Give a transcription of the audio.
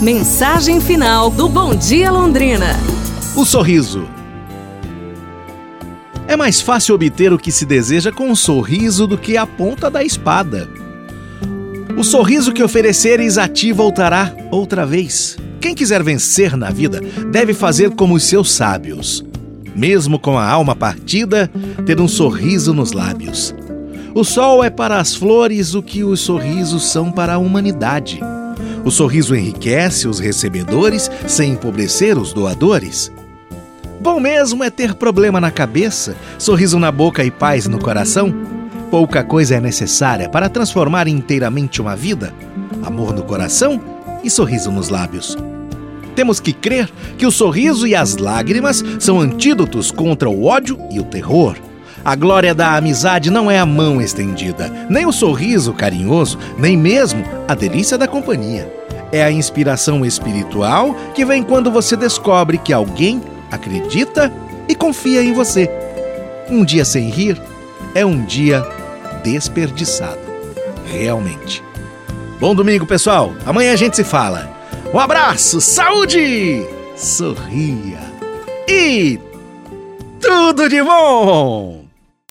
Mensagem final do Bom Dia Londrina. O sorriso. É mais fácil obter o que se deseja com um sorriso do que a ponta da espada. O sorriso que ofereceres a ti voltará outra vez. Quem quiser vencer na vida deve fazer como os seus sábios. Mesmo com a alma partida, ter um sorriso nos lábios. O sol é para as flores o que os sorrisos são para a humanidade. O sorriso enriquece os recebedores sem empobrecer os doadores. Bom mesmo é ter problema na cabeça, sorriso na boca e paz no coração. Pouca coisa é necessária para transformar inteiramente uma vida: amor no coração e sorriso nos lábios. Temos que crer que o sorriso e as lágrimas são antídotos contra o ódio e o terror. A glória da amizade não é a mão estendida, nem o sorriso carinhoso, nem mesmo a delícia da companhia. É a inspiração espiritual que vem quando você descobre que alguém acredita e confia em você. Um dia sem rir é um dia desperdiçado. Realmente. Bom domingo, pessoal. Amanhã a gente se fala. Um abraço, saúde, sorria e tudo de bom!